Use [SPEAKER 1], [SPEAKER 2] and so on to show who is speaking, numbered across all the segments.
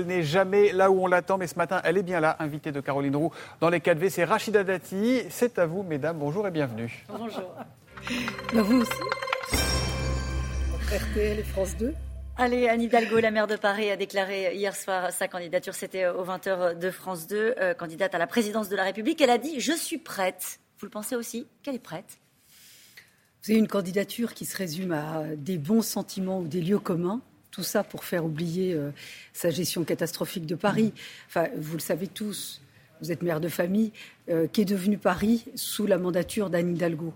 [SPEAKER 1] Elle n'est jamais là où on l'attend, mais ce matin, elle est bien là, invitée de Caroline Roux dans les 4V. C'est Rachida Dati. C'est à vous, mesdames. Bonjour et bienvenue.
[SPEAKER 2] Bonjour.
[SPEAKER 3] Bah, vous aussi. RTL et France 2.
[SPEAKER 2] Allez, Anne Hidalgo, la maire de Paris, a déclaré hier soir sa candidature. C'était aux 20h de France 2, euh, candidate à la présidence de la République. Elle a dit Je suis prête. Vous le pensez aussi? Qu'elle est prête?
[SPEAKER 3] Vous avez une candidature qui se résume à des bons sentiments ou des lieux communs. Tout ça pour faire oublier euh, sa gestion catastrophique de Paris. Enfin, vous le savez tous, vous êtes maire de famille, euh, qui est devenu Paris sous la mandature d'Anne Hidalgo.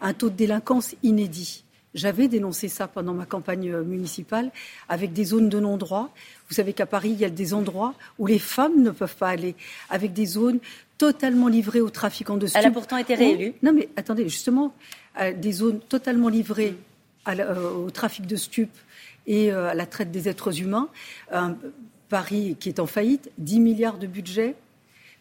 [SPEAKER 3] Un taux de délinquance inédit j'avais dénoncé ça pendant ma campagne euh, municipale avec des zones de non-droit. Vous savez qu'à Paris, il y a des endroits où les femmes ne peuvent pas aller, avec des zones totalement livrées aux trafiquants de stupes.
[SPEAKER 2] Elle a pourtant été réélue.
[SPEAKER 3] non, mais attendez, justement, euh, des zones totalement livrées euh, au trafic de stupes et à la traite des êtres humains. Paris qui est en faillite, 10 milliards de budget,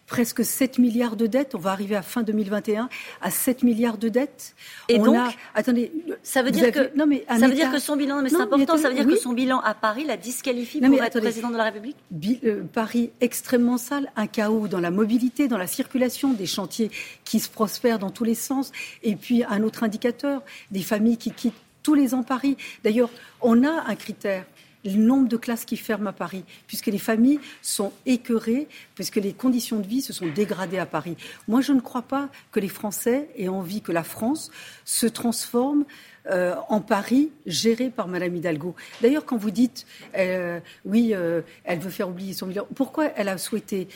[SPEAKER 3] presque 7 milliards de dettes. On va arriver à fin 2021 à 7 milliards de dettes.
[SPEAKER 2] Et donc,
[SPEAKER 3] attendez,
[SPEAKER 2] ça veut dire que non mais ça veut dire que son bilan, mais c'est important, ça veut dire que son bilan à Paris la disqualifie pour être président de la République?
[SPEAKER 3] Euh, Paris extrêmement sale, un chaos dans la mobilité, dans la circulation, des chantiers qui se prospèrent dans tous les sens, et puis un autre indicateur, des familles qui quittent tous les ans Paris. D'ailleurs, on a un critère le nombre de classes qui ferment à Paris, puisque les familles sont écœurées, puisque les conditions de vie se sont dégradées à Paris. Moi, je ne crois pas que les Français aient envie que la France se transforme euh, en Paris géré par Madame Hidalgo. D'ailleurs, quand vous dites euh, oui, euh, elle veut faire oublier son bilan, pourquoi elle a souhaité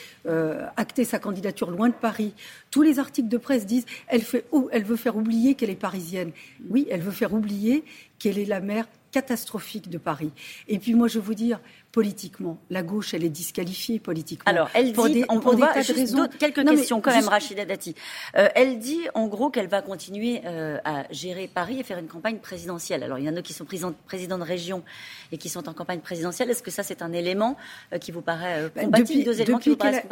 [SPEAKER 3] acter sa candidature loin de Paris? Tous les articles de presse disent elle, fait, elle veut faire oublier qu'elle est parisienne. Oui, elle veut faire oublier qu'elle est la mère catastrophique de Paris. Et puis moi, je veux vous dire, politiquement, la gauche, elle est disqualifiée politiquement.
[SPEAKER 2] Alors, elle dit, on, quelques questions quand même, Rachida Dati. Euh, elle dit, en gros, qu'elle va continuer euh, à gérer Paris et faire une campagne présidentielle. Alors, il y en a qui sont présidents de région et qui sont en campagne présidentielle. Est-ce que ça, c'est un élément euh, qui vous paraît compatible,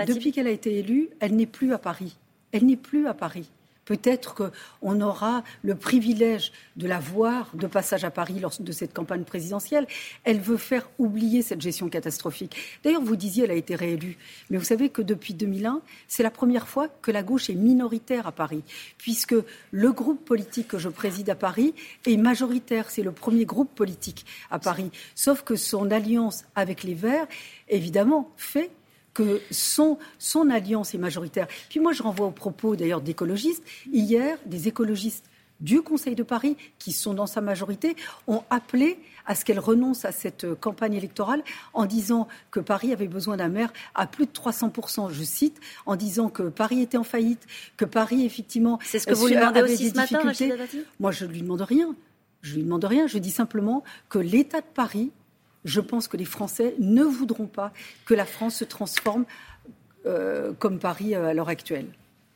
[SPEAKER 3] depuis qu'elle a été élue, elle n'est plus à Paris. Elle n'est plus à Paris. Peut-être qu'on aura le privilège de la voir de passage à Paris lors de cette campagne présidentielle. Elle veut faire oublier cette gestion catastrophique. D'ailleurs, vous disiez elle a été réélue. Mais vous savez que depuis 2001, c'est la première fois que la gauche est minoritaire à Paris, puisque le groupe politique que je préside à Paris est majoritaire. C'est le premier groupe politique à Paris. Sauf que son alliance avec les Verts, évidemment, fait que son, son alliance est majoritaire. Puis moi, je renvoie aux propos d'ailleurs d'écologistes. Hier, des écologistes du Conseil de Paris, qui sont dans sa majorité, ont appelé à ce qu'elle renonce à cette campagne électorale en disant que Paris avait besoin d'un maire à plus de 300%, je cite, en disant que Paris était en faillite, que Paris, effectivement,
[SPEAKER 2] c'est ce que vous lui demandez aussi ce matin,
[SPEAKER 3] Moi, je ne lui demande rien. Je lui demande rien. Je dis simplement que l'État de Paris je pense que les Français ne voudront pas que la France se transforme euh, comme Paris euh, à l'heure actuelle.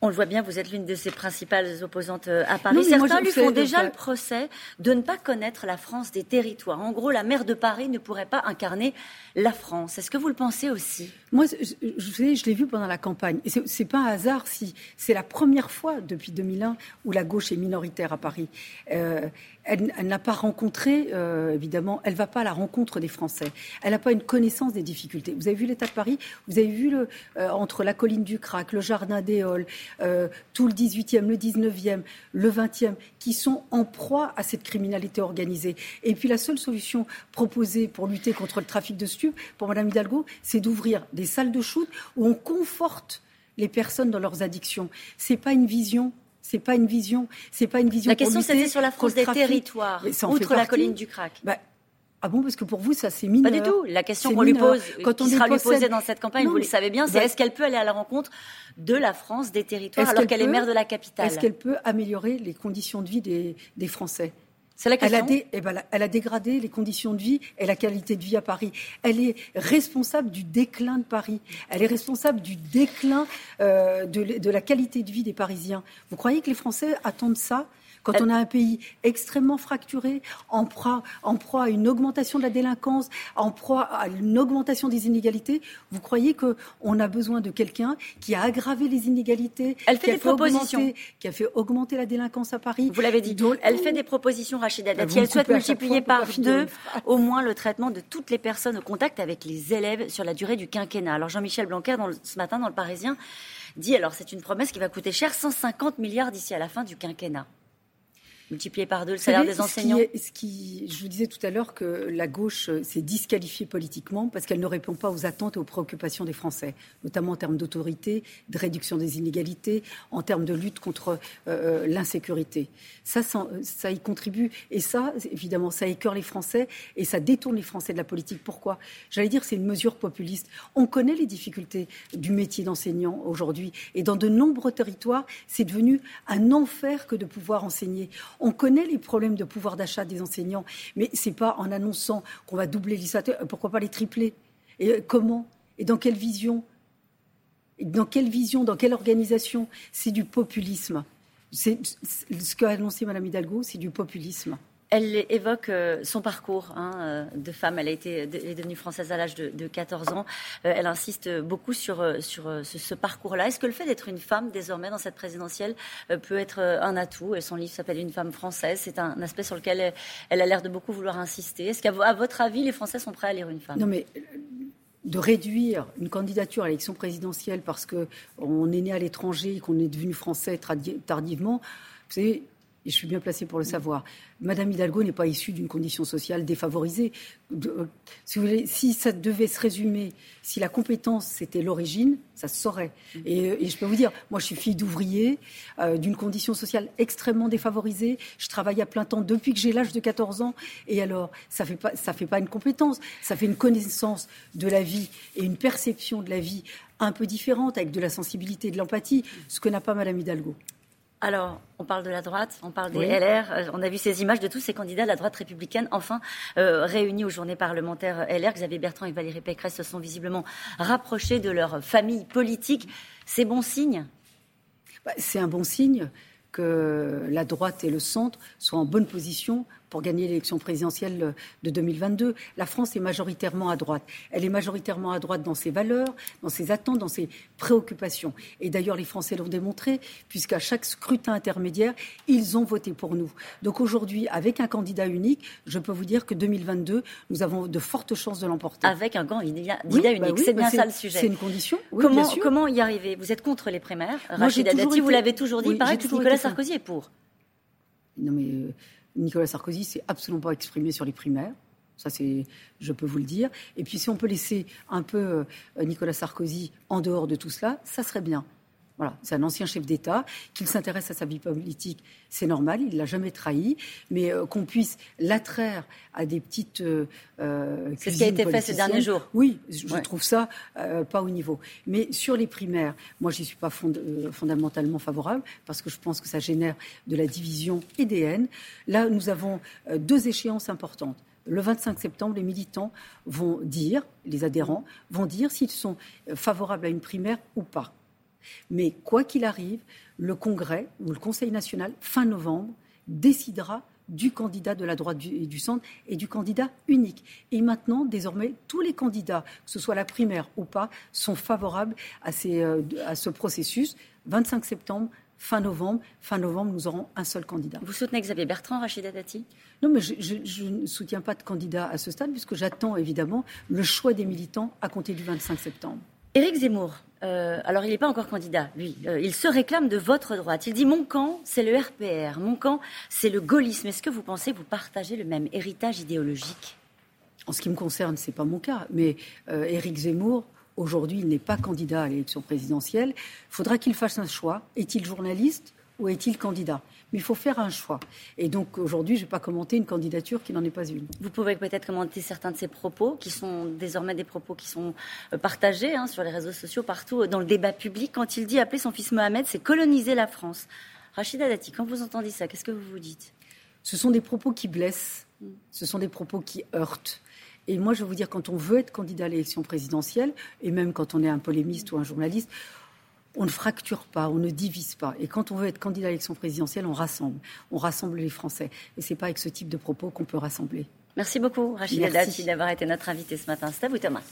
[SPEAKER 2] On le voit bien, vous êtes l'une de ses principales opposantes euh, à Paris. Certains lui font déjà le procès de ne pas connaître la France des territoires. En gros, la maire de Paris ne pourrait pas incarner la France. Est-ce que vous le pensez aussi?
[SPEAKER 3] Moi, je, je, l'ai vu pendant la campagne. Et c'est pas un hasard si c'est la première fois depuis 2001 où la gauche est minoritaire à Paris. Euh, elle, n'a pas rencontré, euh, évidemment, elle ne va pas à la rencontre des Français. Elle n'a pas une connaissance des difficultés. Vous avez vu l'état de Paris, vous avez vu le, entre la colline du Crac, le jardin des Halles, euh, tout le 18e, le 19e, le 20e, qui sont en proie à cette criminalité organisée. Et puis la seule solution proposée pour lutter contre le trafic de stupes, pour Mme Hidalgo, c'est d'ouvrir des salles de shoot où on conforte les personnes dans leurs addictions. C'est pas une vision c'est pas une vision, c'est pas une vision.
[SPEAKER 2] La question c'était sur la France des territoires, outre la colline du Crac.
[SPEAKER 3] Bah, ah bon, parce que pour vous, ça c'est mineur.
[SPEAKER 2] Pas du tout. La question qu'on lui pose, Quand on sera lui posée dans cette campagne, vous le savez bien, c'est bah est-ce qu'elle peut aller à la rencontre de la France, des territoires, alors qu'elle est maire de la capitale?
[SPEAKER 3] Est-ce qu'elle peut améliorer les conditions de vie des, des Français?
[SPEAKER 2] C'est la question.
[SPEAKER 3] Elle a, eh ben, elle a, dégradé les conditions de vie et la qualité de vie à Paris. Elle est responsable du déclin de Paris. Elle est responsable du déclin euh, de, de la qualité de vie des Parisiens. Vous croyez que les Français attendent ça quand on a un pays extrêmement fracturé, en proie, en proie à une augmentation de la délinquance, en proie à une augmentation des inégalités, vous croyez qu'on a besoin de quelqu'un qui a aggravé les inégalités,
[SPEAKER 2] Elle fait
[SPEAKER 3] qui,
[SPEAKER 2] des propositions.
[SPEAKER 3] qui a fait augmenter la délinquance à Paris?
[SPEAKER 2] Vous l'avez dit. Elle fait des propositions, Rachida Dati. Elle souhaite multiplier par deux au moins le traitement de toutes les personnes au contact avec les élèves sur la durée du quinquennat. Alors Jean-Michel Blanquer, dans ce matin dans le Parisien, dit alors c'est une promesse qui va coûter cher, 150 milliards d'ici à la fin du quinquennat multiplié par deux le salaire des enseignants
[SPEAKER 3] ce qui, Je vous disais tout à l'heure que la gauche s'est disqualifiée politiquement parce qu'elle ne répond pas aux attentes et aux préoccupations des Français, notamment en termes d'autorité, de réduction des inégalités, en termes de lutte contre euh, euh, l'insécurité. Ça, ça, y contribue. Et ça, évidemment, ça écœure les Français et ça détourne les Français de la politique. Pourquoi? J'allais dire c'est une mesure populiste. On connaît les difficultés du métier d'enseignant aujourd'hui. Et dans de nombreux territoires, c'est devenu un enfer que de pouvoir enseigner. On connaît les problèmes de pouvoir d'achat des enseignants, mais ce n'est pas en annonçant qu'on va doubler les salaires, pourquoi pas les tripler. Et euh, comment? Et dans quelle vision? Dans quelle vision? Dans quelle organisation? C'est du populisme. C'est ce qu'a annoncé Mme Hidalgo, c'est du populisme.
[SPEAKER 2] Elle évoque euh, son parcours hein, euh, de femme. Elle, a été, est devenue française à l'âge de, 14 ans. Euh, elle insiste beaucoup sur, sur ce, parcours-là. Est-ce que le fait d'être une femme désormais dans cette présidentielle peut être un atout? Son livre s'appelle Une femme française. C'est un aspect sur lequel elle, a l'air de beaucoup vouloir insister. Est-ce qu'à votre avis, les Français sont prêts à lire une femme?
[SPEAKER 3] Non, mais de réduire une candidature à l'élection présidentielle parce qu'on est né à l'étranger et qu'on est devenu français tardivement, vous savez, et je suis bien placée pour le savoir. Madame Hidalgo n'est pas issue d'une condition sociale défavorisée. Euh, si, ça devait se résumer, si la compétence c'était l'origine, ça se saurait. Et, je peux vous dire, moi je suis fille d'ouvrier, euh, d'une condition sociale extrêmement défavorisée. Je travaille à plein temps depuis que j'ai l'âge de 14 ans. Et alors, ça fait fait pas une compétence, ça fait une connaissance de la vie et une perception de la vie un peu différente, avec de la sensibilité et de l'empathie, ce que n'a pas Madame Hidalgo.
[SPEAKER 2] Alors, on parle de la droite, on parle des LR. Euh, on a vu ces images de tous ces candidats de la droite républicaine, enfin euh, réunis aux journées parlementaires LR. Xavier Bertrand et Valérie Pécresse se sont visiblement rapprochés de leur famille politique. C'est bon signe?
[SPEAKER 3] Bah, C'est un bon signe que la droite et le centre soient en bonne position pour gagner l'élection présidentielle de 2022. La France est majoritairement à droite. Elle est majoritairement à droite dans ses valeurs, dans ses attentes, dans ses préoccupations. Et d'ailleurs, les Français l'ont démontré, puisqu'à chaque scrutin intermédiaire, ils ont voté pour nous. Donc aujourd'hui, avec un candidat unique, je peux vous dire que 2022, nous avons de fortes chances de l'emporter.
[SPEAKER 2] Avec un candidat unique, bah c'est bien bah ça le sujet.
[SPEAKER 3] C'est une condition.
[SPEAKER 2] comment, comment y arriver? Vous êtes contre les primaires? Rachida Dati, vous l'avez toujours dit. pareil Nicolas Sarkozy est pour.
[SPEAKER 3] Non mais euh, Nicolas Sarkozy s'est absolument pas exprimé sur les primaires. Ça, c'est, je peux vous le dire. Et puis, si on peut laisser un peu euh, Nicolas Sarkozy en dehors de tout cela, ça serait bien. Voilà, c'est un ancien chef d'État. Qu'il s'intéresse à sa vie politique, c'est normal, il ne l'a jamais trahi. Mais euh, qu'on puisse l'attraire à des petites. Euh,
[SPEAKER 2] euh c'est ce qui a été fait ces derniers jours.
[SPEAKER 3] Oui, je trouve ça euh, pas au niveau. Mais sur les primaires, moi, je n'y suis pas fondamentalement favorable parce que je pense que ça génère de la division et des haines. Là, nous avons deux échéances importantes. Le 25 septembre, les militants vont dire, les adhérents vont dire s'ils sont favorables à une primaire ou pas. Mais quoi qu'il arrive, le Congrès ou le Conseil national, fin novembre, décidera du candidat de la droite et du centre et du candidat unique. Et maintenant, désormais, tous les candidats, que ce soit la primaire ou pas, sont favorables à, euh, ce processus. 25 septembre, fin novembre. Fin novembre, nous aurons un seul candidat.
[SPEAKER 2] Vous soutenez Xavier Bertrand, Rachida Dati?
[SPEAKER 3] Non, mais je, je, ne soutiens pas de candidat à ce stade, puisque j'attends évidemment le choix des militants à compter du 25 septembre.
[SPEAKER 2] Éric Zemmour, euh, alors il n'est pas encore candidat, lui. Euh, il se réclame de votre droite. Il dit mon camp, c'est le RPR. Mon camp, c'est le gaullisme. Est-ce que vous pensez vous partagez le même héritage idéologique?
[SPEAKER 3] En ce qui me concerne, ce n'est pas mon cas. Mais euh, Éric Zemmour, aujourd'hui, il n'est pas candidat à l'élection présidentielle. Il faudra qu'il fasse un choix. Est-il journaliste? Ou est-il candidat? Mais il faut faire un choix. Et donc aujourd'hui, je ne vais pas commenter une candidature qui n'en est pas une.
[SPEAKER 2] Vous pouvez peut-être commenter certains de ces propos, qui sont désormais des propos qui sont euh, partagés hein, sur les réseaux sociaux, partout, euh, dans le débat public, quand il dit appeler son fils Mohamed, c'est coloniser la France. Rachida Dati, quand vous entendez ça, qu'est-ce que vous vous dites?
[SPEAKER 3] Ce sont des propos qui blessent, ce sont des propos qui heurtent. Et moi, je vais vous dire, quand on veut être candidat à l'élection présidentielle, et même quand on est un polémiste ou un journaliste, on ne fracture pas, on ne divise pas. Et quand on veut être candidat à l'élection présidentielle, on rassemble. On rassemble les Français. Et ce n'est pas avec ce type de propos qu'on peut rassembler.
[SPEAKER 2] Merci beaucoup, Rachida Dati, d'avoir été notre invité ce matin. C'est à vous, Thomas.